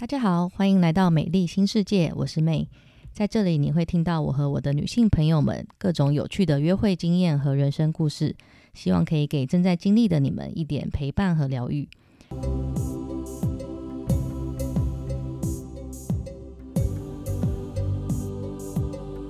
大家好，欢迎来到美丽新世界，我是妹。在这里，你会听到我和我的女性朋友们各种有趣的约会经验和人生故事，希望可以给正在经历的你们一点陪伴和疗愈。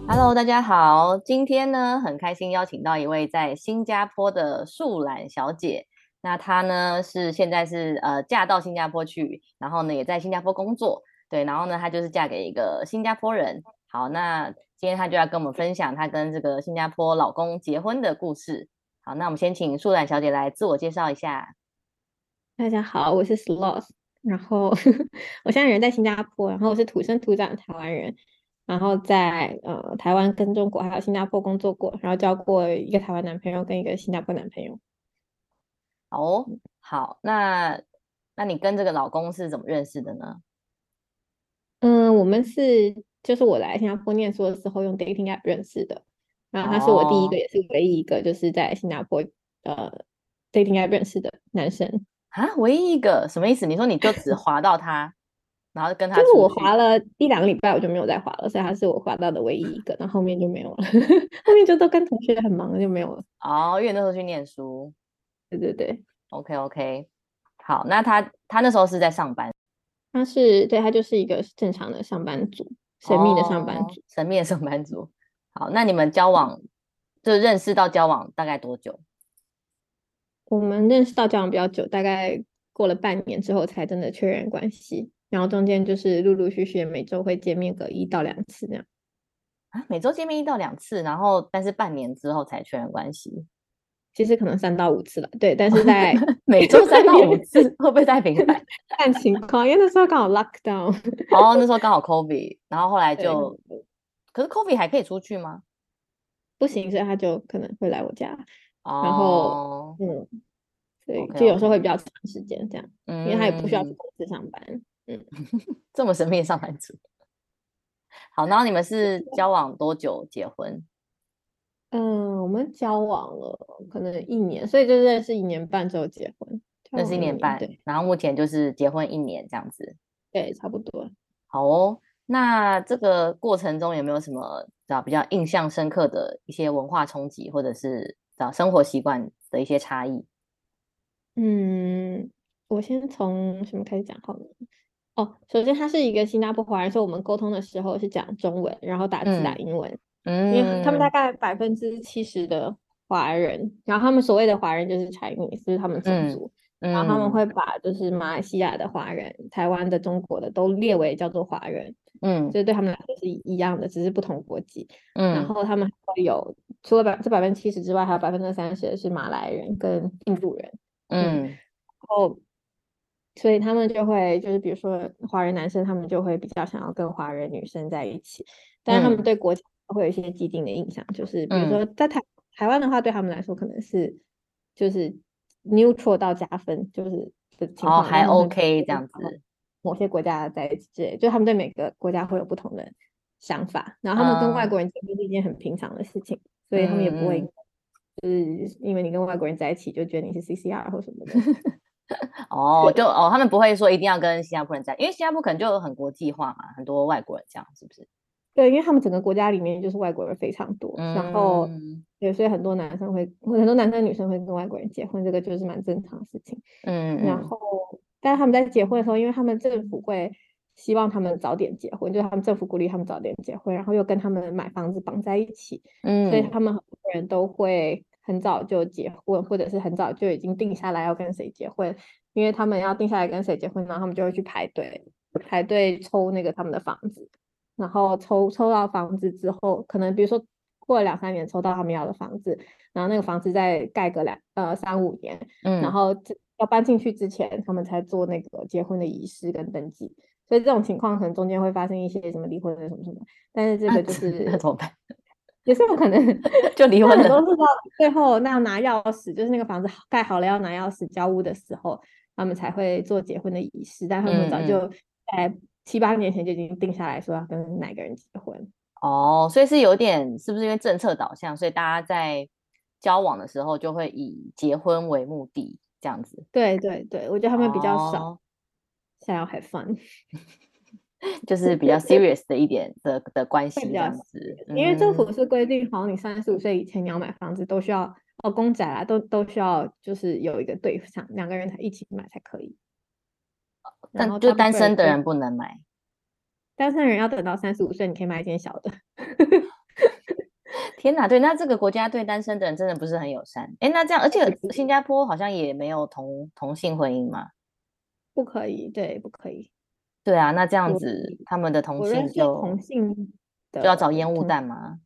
Hello，大家好，今天呢很开心邀请到一位在新加坡的树懒小姐。那她呢是现在是呃嫁到新加坡去，然后呢也在新加坡工作，对，然后呢她就是嫁给一个新加坡人。好，那今天她就要跟我们分享她跟这个新加坡老公结婚的故事。好，那我们先请树懒小姐来自我介绍一下。大家好，我是 Sloth，然后我现在人在新加坡，然后我是土生土长的台湾人，然后在呃台湾跟中国还有新加坡工作过，然后交过一个台湾男朋友跟一个新加坡男朋友。哦，好，那那你跟这个老公是怎么认识的呢？嗯，我们是就是我来新加坡念书的时候用 dating app 认识的，然后他是我第一个也是唯一一个就是在新加坡呃 dating app 认识的男生啊，唯一一个什么意思？你说你就只滑到他，然后跟他就是我滑了一两个礼拜我就没有再滑了，所以他是我滑到的唯一一个，然后后面就没有了，后面就都跟同学很忙就没有了。哦，因为那时候去念书。对对对，OK OK，好，那他他那时候是在上班，他是对他就是一个正常的上班族，神秘的上班族，神秘的上班族。好，那你们交往就认识到交往大概多久？我们认识到交往比较久，大概过了半年之后才真的确认关系，然后中间就是陆陆续续每周会见面个一到两次这样。啊，每周见面一到两次，然后但是半年之后才确认关系。其实可能三到五次了，对，但是 在每 周三到五次会不会太频繁？看情况，因为那时候刚好 lockdown，哦，那时候刚好 covid，然后后来就，可是 covid 还可以出去吗？不行，所以他就可能会来我家，然后嗯，对，就有时候会比较长时间这样，因为他也不需要去公司上班，嗯，这么神秘的上班族。好，然后你们是交往多久结婚？嗯，我们交往了可能一年，所以就认识一年半之后结婚，认识一年半，对然后目前就是结婚一年这样子，对，差不多。好哦，那这个过程中有没有什么找比较印象深刻的一些文化冲击，或者是找生活习惯的一些差异？嗯，我先从什么开始讲好呢？哦，首先他是一个新加坡华人，所以我们沟通的时候是讲中文，然后打字打英文。嗯，因为他们大概百分之七十的华人，然后他们所谓的华人就是 Chinese，就是他们种族，然后他们会。把就是马来西亚的华人、台湾的、中国的都列为叫做华人，嗯，就是对他们来说是一样的，只是不同国籍，嗯，然后他们会有除了百这百分之七十之外，还有百分之三十是马来人跟印度人，嗯，然后所以他们就会就是比如说华人男生，他们就会比较想要跟华人女生在一起，但是他们对国家。会有一些既定的印象，就是比如说在台台湾的话，对他们来说可能是就是 neutral 到加分，就是的情况还 OK 这样子。某些国家在之类，就他们对每个国家会有不同的想法，然后他们跟外国人结婚是一件很平常的事情，所以他们也不会就是因为你跟外国人在一起就觉得你是 CCR 或什么的。哦，就哦，他们不会说一定要跟新加坡人在，因为新加坡可能就很国际化嘛，很多外国人这样，是不是？对，因为他们整个国家里面就是外国人非常多，然后对，所以很多男生会，很多男生女生会跟外国人结婚，这个就是蛮正常的事情。嗯，然后，但是他们在结婚的时候，因为他们政府会希望他们早点结婚，就是他们政府鼓励他们早点结婚，然后又跟他们买房子绑在一起，嗯，所以他们很多人都会很早就结婚，或者是很早就已经定下来要跟谁结婚，因为他们要定下来跟谁结婚，然后他们就会去排队，排队抽那个他们的房子。然后抽抽到房子之后，可能比如说过了两三年抽到他们要的房子，然后那个房子再盖个两呃三五年，嗯，然后要搬进去之前，他们才做那个结婚的仪式跟登记。所以这种情况可能中间会发生一些什么离婚的什么什么，但是这个就是那怎么办？也是有可能 就离婚了。都是到最后那要拿钥匙，就是那个房子盖好了要拿钥匙交屋的时候，他们才会做结婚的仪式。但他们早就在。七八年前就已经定下来说要跟哪个人结婚哦，所以是有点是不是因为政策导向，所以大家在交往的时候就会以结婚为目的这样子。对对对，我觉得他们比较少想要 have fun，就是比较 serious 的一点的的关系这样子。因为政府是规定，好像，你三十五岁以前你要买房子都需要哦，公仔啊，都都需要就是有一个对象，两个人才一起买才可以。但就单身的人不能买，单身人要等到三十五岁，你可以买一件小的。天哪，对，那这个国家对单身的人真的不是很友善。哎，那这样，而且新加坡好像也没有同同性婚姻嘛？不可以，对，不可以。对啊，那这样子他们的同性就同性就要找烟雾弹吗？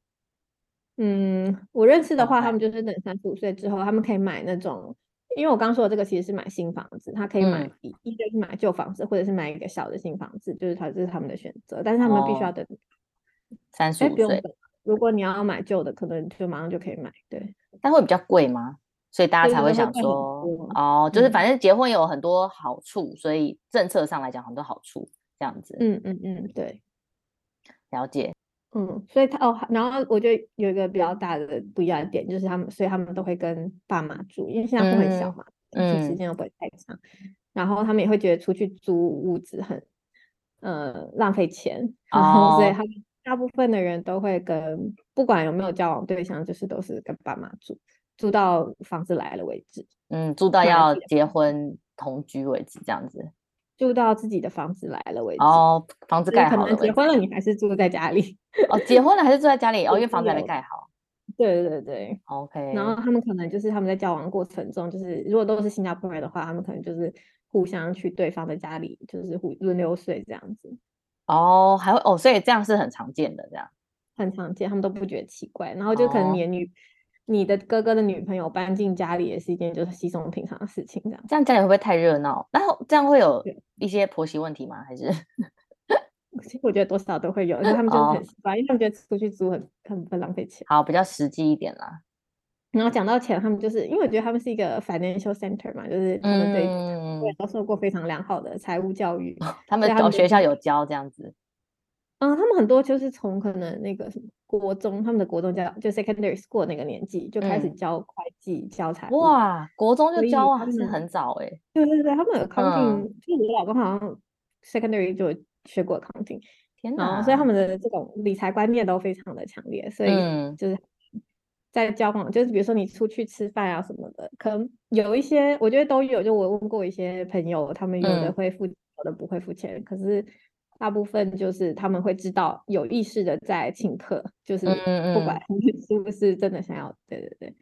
嗯，我认识的话，他们就是等三十五岁之后，他们可以买那种。因为我刚说的这个其实是买新房子，他可以买一，一个是买旧房子，或者是买一个小的新房子，就是他这是他们的选择，但是他们必须要等三十五岁。如果你要买旧的，可能就马上就可以买，对。但会比较贵吗？所以大家才会想说，哦，就是反正结婚有很多好处，所以政策上来讲很多好处，这样子。嗯嗯嗯，对，了解。嗯，所以他哦，然后我觉得有一个比较大的不一样的点，就是他们，所以他们都会跟爸妈住，因为现在不很小嘛，嗯，时间又不会太长，然后他们也会觉得出去租屋子很，呃，浪费钱，然后所以他们大部分的人都会跟，不管有没有交往对象，就是都是跟爸妈住，住到房子来了为止，嗯，住到要结婚同居为止，这样子。住到自己的房子来了为止哦，房子盖好了。可能结婚了，你还是住在家里哦。结婚了还是住在家里 哦，因为房子还没盖好。对对对，OK。然后他们可能就是他们在交往过程中，就是如果都是新加坡人的话，他们可能就是互相去对方的家里，就是互轮流睡这样子。哦，还会哦，所以这样是很常见的，这样很常见，他们都不觉得奇怪。然后就可能你女。你的哥哥的女朋友搬进家里也是一件就是稀松平常的事情，这样这样家里会不会太热闹？然后这样会有一些婆媳问题吗？还是？其实我觉得多少都会有，因为 他们就是很习惯，因为他们觉得出去租很很很浪费钱。好，比较实际一点啦。然后讲到钱，他们就是因为我觉得他们是一个 financial center 嘛，就是他们对都受过非常良好的财务教育，他们学校有教这样子。嗯，他们很多就是从可能那个什么国中，他们的国中教就 secondary school 那个年纪就开始教会计、教财务。哇，国中就教啊，是很早哎。对对对，他们 accounting，就我老公好像 secondary 就学过 accounting。天哪！所以他们的这种理财观念都非常的强烈，所以就是在交往，就是比如说你出去吃饭啊什么的，可能有一些我觉得都有。就我问过一些朋友，他们有的会付，有的不会付钱，可是。大部分就是他们会知道有意识的在请客，就是不管 是不是真的想要，对对对。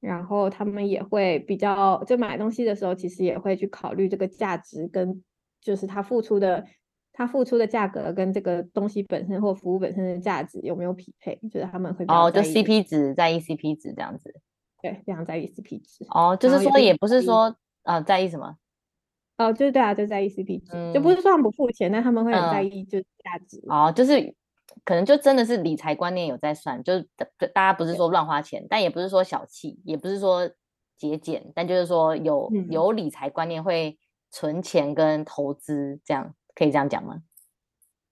然后他们也会比较，就买东西的时候，其实也会去考虑这个价值跟就是他付出的他付出的价格跟这个东西本身或服务本身的价值有没有匹配，就是他们会哦，就 CP 值在意 CP 值这样子，对，非常在意 CP 值。哦，就是说也不是说啊在意什么。哦，就是对啊，就在意 CP 值，就不是说他们不付钱，但他们会很在意就价值。哦，就是可能就真的是理财观念有在算，就是大家不是说乱花钱，但也不是说小气，也不是说节俭，但就是说有有理财观念会存钱跟投资，这样可以这样讲吗？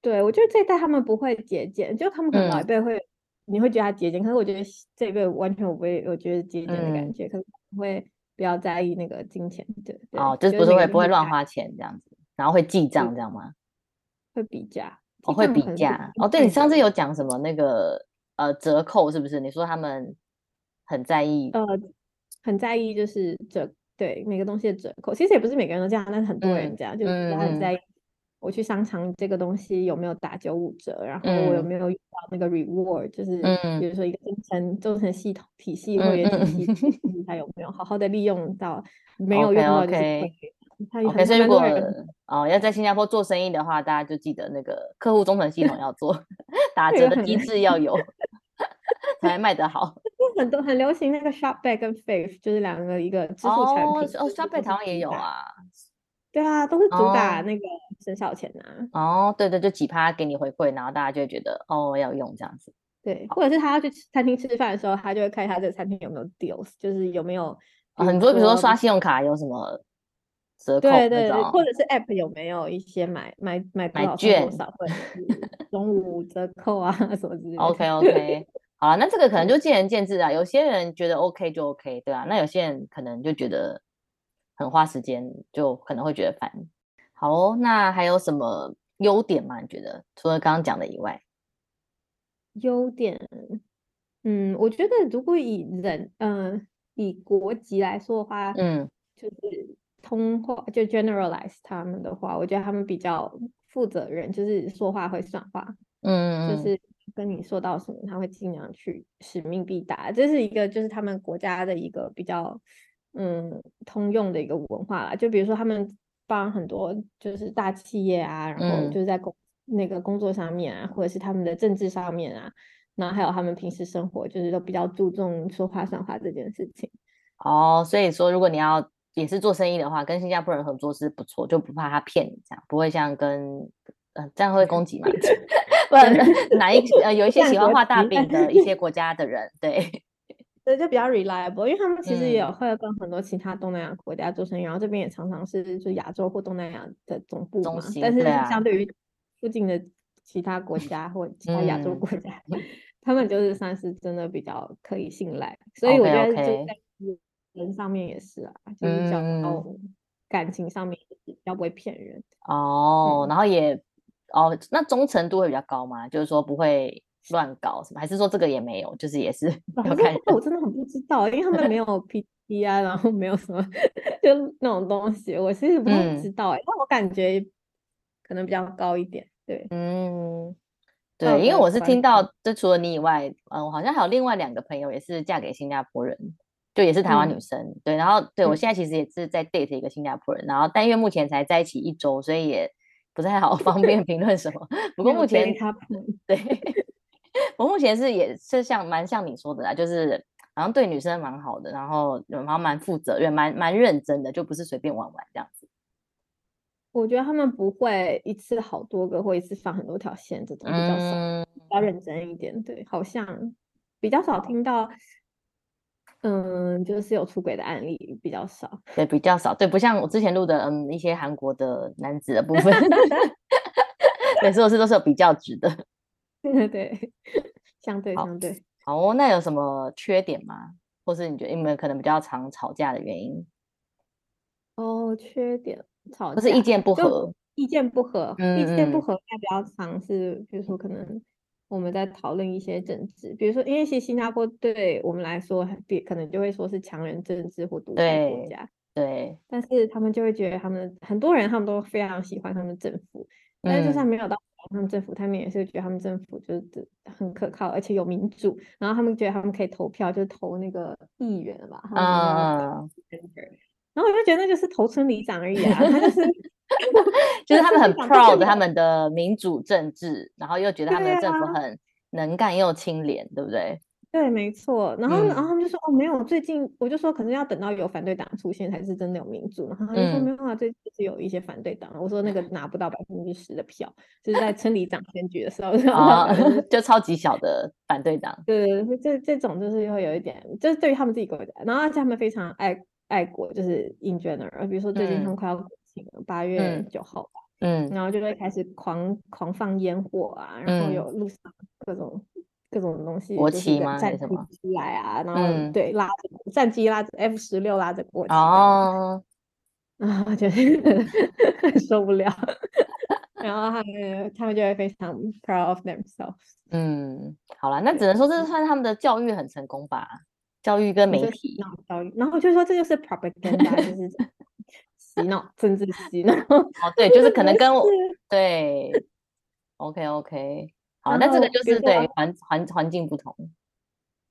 对，我觉得这一代他们不会节俭，就他们可能老一辈会，你会觉得他节俭，可是我觉得这一辈完全我不会，我觉得节俭的感觉，可能会。不要在意那个金钱，对哦，就是不是会不会乱花钱这样子，然后会记账这样吗？会比价，哦，会比价哦。对你上次有讲什么那个呃折扣是不是？你说他们很在意，呃，很在意就是折对每个东西的折扣，其实也不是每个人都这样，但是很多人这样，就是他很在意。我去商场这个东西有没有打九五折？然后我有没有用到那个 reward？就是比如说一个工程工程系统体系或者体系，它 有没有好好的利用到？没有用到就是亏。可是如果哦要在新加坡做生意的话，大家就记得那个客户忠诚系统要做，打折的机制要有，才卖得好。很多很流行那个 Shopback 跟 Fave，就是两个一个支付产品。哦，Shopback 台湾也有啊。对啊，都是主打那个省小钱呐。哦，对对，就几趴给你回馈，然后大家就会觉得哦要用这样子。对，或者是他要去餐厅吃饭的时候，他就会看一下这个餐厅有没有 deals，就是有没有很多，比如说刷信用卡有什么折扣，对对对，或者是 app 有没有一些买买买买券多少或者 中午折扣啊什么之类的。OK OK，好了，那这个可能就见仁见智啊，有些人觉得 OK 就 OK，对啊，那有些人可能就觉得。很花时间，就可能会觉得烦。好哦，那还有什么优点吗？你觉得？除了刚刚讲的以外，优点，嗯，我觉得如果以人，嗯，以国籍来说的话，嗯，就是通话就 generalize 他们的话，我觉得他们比较负责任，就是说话会算话，嗯，就。是跟你说到什么，他会尽量去使命必达，这是一个就是他们国家的一个比较，嗯，通用的一个文化啦。就比如说他们帮很多就是大企业啊，然后就是在工那个工作上面啊，或者是他们的政治上面啊，然后还有他们平时生活，就是都比较注重说话算话这件事情。哦，所以说如果你要也是做生意的话，跟新加坡人合作是不错，就不怕他骗你这样，不会像跟嗯这样会攻击嘛？不然 哪一呃有一些喜欢画大饼的一些国家的人，对对，就比较 reliable，因为他们其实也会跟很多其他东南亚国家做生意，然后这边也常常是就亚洲或东南亚的总部嘛，但是相对于附近的其他国家或 其他亚洲国家，他们就是算是真的比较可以信赖，所以我觉得就在人上面也是啊，就是讲到感情上面比较不会骗人哦，然后也哦，那忠诚度会比较高吗？就是说不会乱搞什么，还是说这个也没有，就是也是要看。我真的很不知道，因为他们没有 P T 啊，然后没有什么就那种东西，我其实不太知道哎，但我感觉可能比较高一点。对，嗯，对，因为我是听到，就除了你以外，嗯，我好像还有另外两个朋友也是嫁给新加坡人，就也是台湾女生，对，然后对我现在其实也是在 date 一个新加坡人，然后但因为目前才在一起一周，所以也不太好 方便评论什么。不过目前他对，我目前是也是像蛮像你说的啦，就是好像对女生蛮好的，然后然后蛮负责任，蛮蛮认真的，就不是随便玩玩这样子。我觉得他们不会一次好多个，或一次放很多条线，这种比较少，比较认真一点。对，好像比较少听到，嗯，就是有出轨的案例比较少。对，比较少。对，不像我之前录的，嗯，一些韩国的男子的部分，每次都是都是有比较值的。对 对，相对相对。好哦，那有什么缺点吗？或是你觉得你们可能比较常吵架的原因？哦，缺点。吵不是意见不合，意见不合，意见不合，代表常是，比如说可能我们在讨论一些政治，比如说因为其实新加坡对我们来说，比可能就会说是强人政治或独裁国家，对，但是他们就会觉得他们很多人他们都非常喜欢他们政府，但是就算没有到他们政府，他们也是觉得他们政府就是很可靠，而且有民主，然后他们觉得他们可以投票，就投那个议员吧，啊。然后我就觉得那就是投村里长而已啊，他就是 就是他们很 proud 他们的民主政治，然后又觉得他们的政府很能干又清廉，对不对？对，没错。然后然后他们就说哦，没有，最近我就说可能要等到有反对党出现才是真的有民主。然后他就说没有啊，最近是有一些反对党。我说那个拿不到百分之十的票，就是在村里长选举的时候，就超级小的反对党。对对，这这种就是会有一点，就是对于他们自己国家，然后而且他们非常爱。爱国就是 in general，比如说最近他们快要国庆了，八月九号吧，嗯，然后就会开始狂狂放烟火啊，然后有路上各种各种东西，国旗吗？战机出来啊，然后对拉着战机拉着 F 十六拉着国旗，哦，啊，就是 受不了，然后他们他们就会非常 proud of themselves。嗯，好了，那只能说这是算他们的教育很成功吧。教育跟媒体教育，然后就说这就是 propaganda，就是洗脑，政治洗脑。哦，对，就是可能跟我对，OK OK，好，那这个就是对环环环境不同，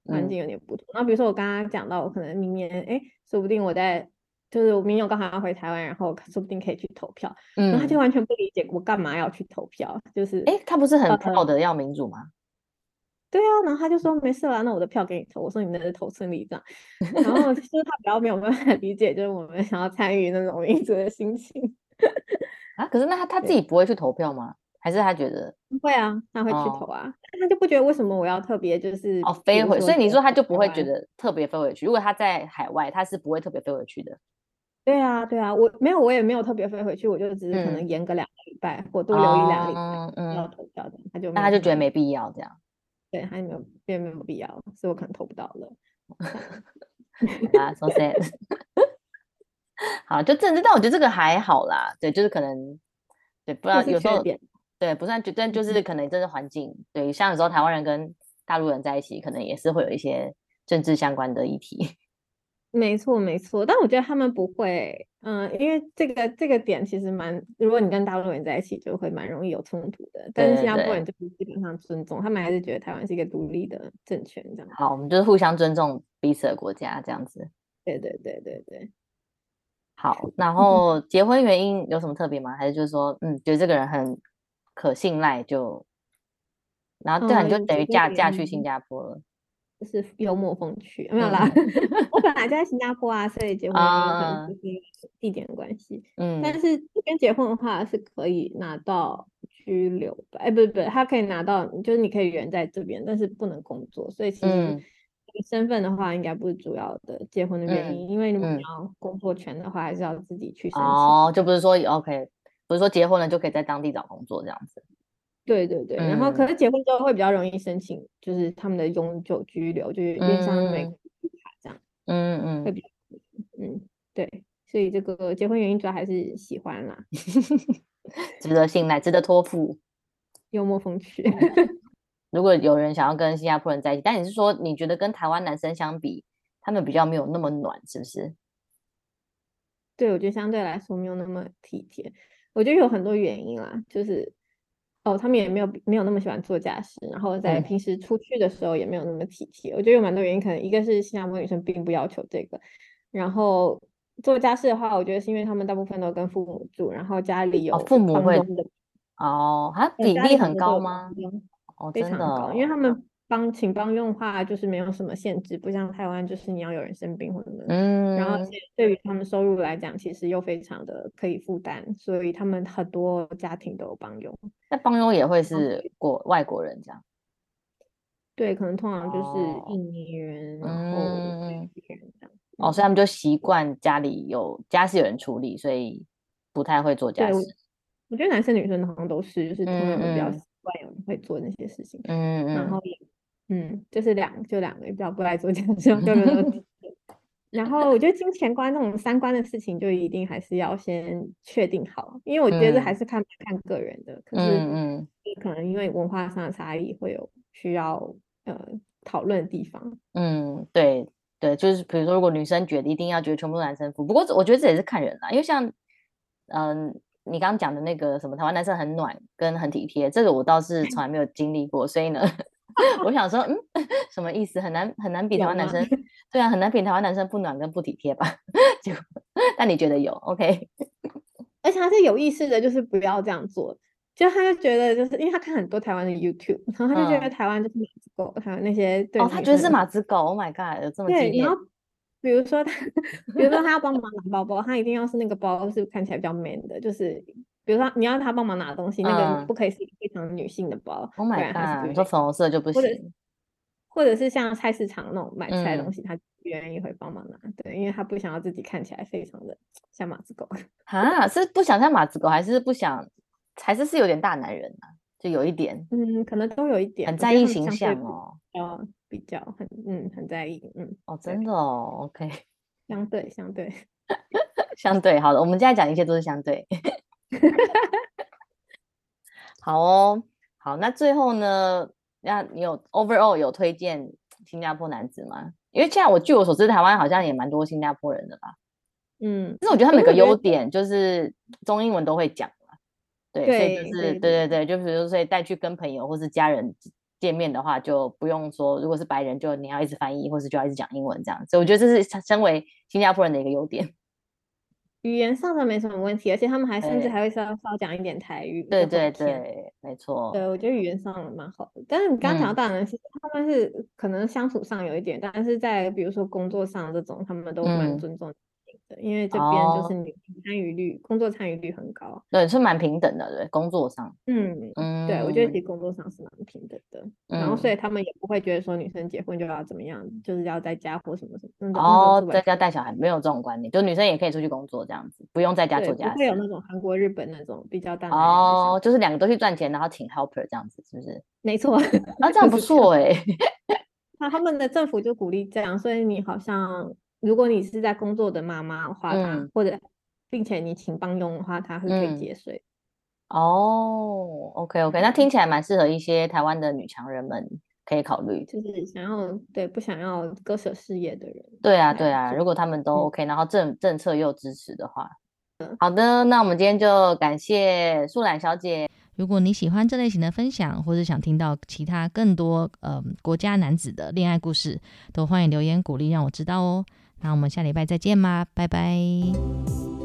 环境有点不同。然后比如说我刚刚讲到，我可能明年，哎，说不定我在，就是我明年刚好要回台湾，然后说不定可以去投票。嗯，然后他就完全不理解我干嘛要去投票，就是，哎，他不是很 proud 的要民主吗？对啊，然后他就说没事啦，那我的票给你投。我说你那是投村里长，然后 就是他比较没有办法理解，就是我们想要参与那种民主的心情啊。可是那他他自己不会去投票吗？还是他觉得不会啊？他会去投啊，他就不觉得为什么我要特别就是哦飞回，所以你说他就不会觉得特别飞回去。如果他在海外，他是不会特别飞回去的。对啊，对啊，我没有，我也没有特别飞回去，我就只是可能延个两个礼拜，或多留一两个礼拜要投票的，他就那他就觉得没必要这样。对，他也没有，并没有必要，所以我可能投不到了。啊，so sad。好，就政治，但我觉得这个还好啦。对，就是可能，对，不知道有时候，对，不算绝对，就是可能这是环境。对，像有时候台湾人跟大陆人在一起，可能也是会有一些政治相关的议题。没错，没错。但我觉得他们不会，嗯，因为这个这个点其实蛮，如果你跟大陆人在一起，就会蛮容易有冲突的。但是新加坡人就是基本上尊重，他们还是觉得台湾是一个独立的政权这样。好，我们就是互相尊重彼此的国家这样子。对对对对对。好，然后结婚原因有什么特别吗？还是就是说，嗯，觉得这个人很可信赖，就，然后这样你就等于嫁嫁去新加坡了。就是幽默风趣，没有啦。我本来就在新加坡啊，所以结婚可能是地点的关系。嗯，但是这边结婚的话是可以拿到居留的，哎，不是不是，他可以拿到，就是你可以人在这边，但是不能工作。所以其实身份的话，应该不是主要的结婚的原因，因为如果你要工作权的话，还是要自己去申请。哦，就不是说 OK，不是说结婚了就可以在当地找工作这样子。对对对，然后可是结婚之后会比较容易申请，就是他们的永久居留，就是有点像美国卡这样。嗯嗯，会比较嗯对，所以这个结婚原因主要还是喜欢啦，值得信赖，值得托付，幽默风趣。如果有人想要跟新加坡人在一起，但你是说你觉得跟台湾男生相比，他们比较没有那么暖，是不是？对，我觉得相对来说没有那么体贴。我觉得有很多原因啦，就是。哦，他们也没有没有那么喜欢做家事，然后在平时出去的时候也没有那么体贴。我觉得有蛮多原因，可能一个是新加坡女生并不要求这个，然后做家事的话，我觉得是因为他们大部分都跟父母住，然后家里有父母会哦，它比例很高吗？哦，非常高，因为他们。帮请帮用的话，就是没有什么限制，不像台湾，就是你要有人生病或者什么。嗯。然后对于他们收入来讲，其实又非常的可以负担，所以他们很多家庭都有帮佣。那帮佣也会是国外国人这样？对，可能通常就是印尼人，然后这样。哦，所以他们就习惯家里有家事有人处理，所以不太会做家事。我觉得男生女生好像都是，就是通常比较习惯有人会做那些事情。嗯嗯。然后也。嗯，就是两就两个比较不爱做家事，就 然后我觉得金钱观那种三观的事情，就一定还是要先确定好，因为我觉得还是看看个人的。可是，嗯，可能因为文化上的差异，会有需要呃讨论的地方。嗯，对对，就是比如说，如果女生觉得一定要觉得全部男生付，不过我觉得这也是看人啦，因为像嗯你刚刚讲的那个什么台湾男生很暖跟很体贴，这个我倒是从来没有经历过，所以呢。我想说，嗯，什么意思？很难很难比台湾男生，对啊，很难比台湾男生不暖跟不体贴吧？就，但你觉得有？OK？而且他是有意识的，就是不要这样做。就他就觉得，就是因为他看很多台湾的 YouTube，然后他就觉得台湾就是马子狗，还有那些哦，他觉得是马子狗。Oh my god，有这么对。然后比如说他，比如说他要帮忙拿包包，他一定要是那个包是看起来比较 man 的，就是。比如说，你要他帮忙拿东西，那个不可以是非常女性的包。Oh my god！你说粉红色就不行。或者，或者是像菜市场那种买菜的东西，他不愿意会帮忙拿。对，因为他不想要自己看起来非常的像马子狗。啊，是不想像马子狗，还是不想，还是是有点大男人啊？就有一点。嗯，可能都有一点。很在意形象哦。哦，比较很嗯很在意嗯。哦，真的哦，OK。相对相对 相对，好的，我们现在讲一切都是相对。好哦，好，那最后呢？那你有 overall 有推荐新加坡男子吗？因为现在我据我所知，台湾好像也蛮多新加坡人的吧。嗯，但是我觉得他们有个优点就是中英文都会讲嘛。对，所以就是对对对，就比如说所以带去跟朋友或是家人见面的话，就不用说如果是白人，就你要一直翻译，或是就要一直讲英文这样。所以我觉得这是身为新加坡人的一个优点。语言上的没什么问题，而且他们还甚至还会稍稍讲一点台语。对对对，没错。对，我觉得语言上蛮好的。但是你刚刚讲到大男是他们是可能相处上有一点，但是在比如说工作上这种，他们都蛮尊重。因为这边就是女参与率，工作参与率很高，对，是蛮平等的，对，工作上，嗯嗯，对，我觉得其实工作上是蛮平等的，然后所以他们也不会觉得说女生结婚就要怎么样，就是要在家或什么什么，哦，在家带小孩没有这种观念，就女生也可以出去工作这样子，不用在家做家事，会有那种韩国、日本那种比较大哦，就是两个都去赚钱，然后请 helper 这样子，是不是？没错，啊，这样 不错哎，那他们的政府就鼓励这样，所以你好像。如果你是在工作的妈妈的话，他或者并且你请帮佣的话，她是可以节税。哦，OK OK，那听起来蛮适合一些台湾的女强人们可以考虑，就是想要对不想要割舍事业的人。对啊对啊，如果他们都 OK，然后政政策又支持的话，好的，那我们今天就感谢素兰小姐。如果你喜欢这类型的分享，或者想听到其他更多呃国家男子的恋爱故事，都欢迎留言鼓励让我知道哦。那我们下礼拜再见吧拜拜。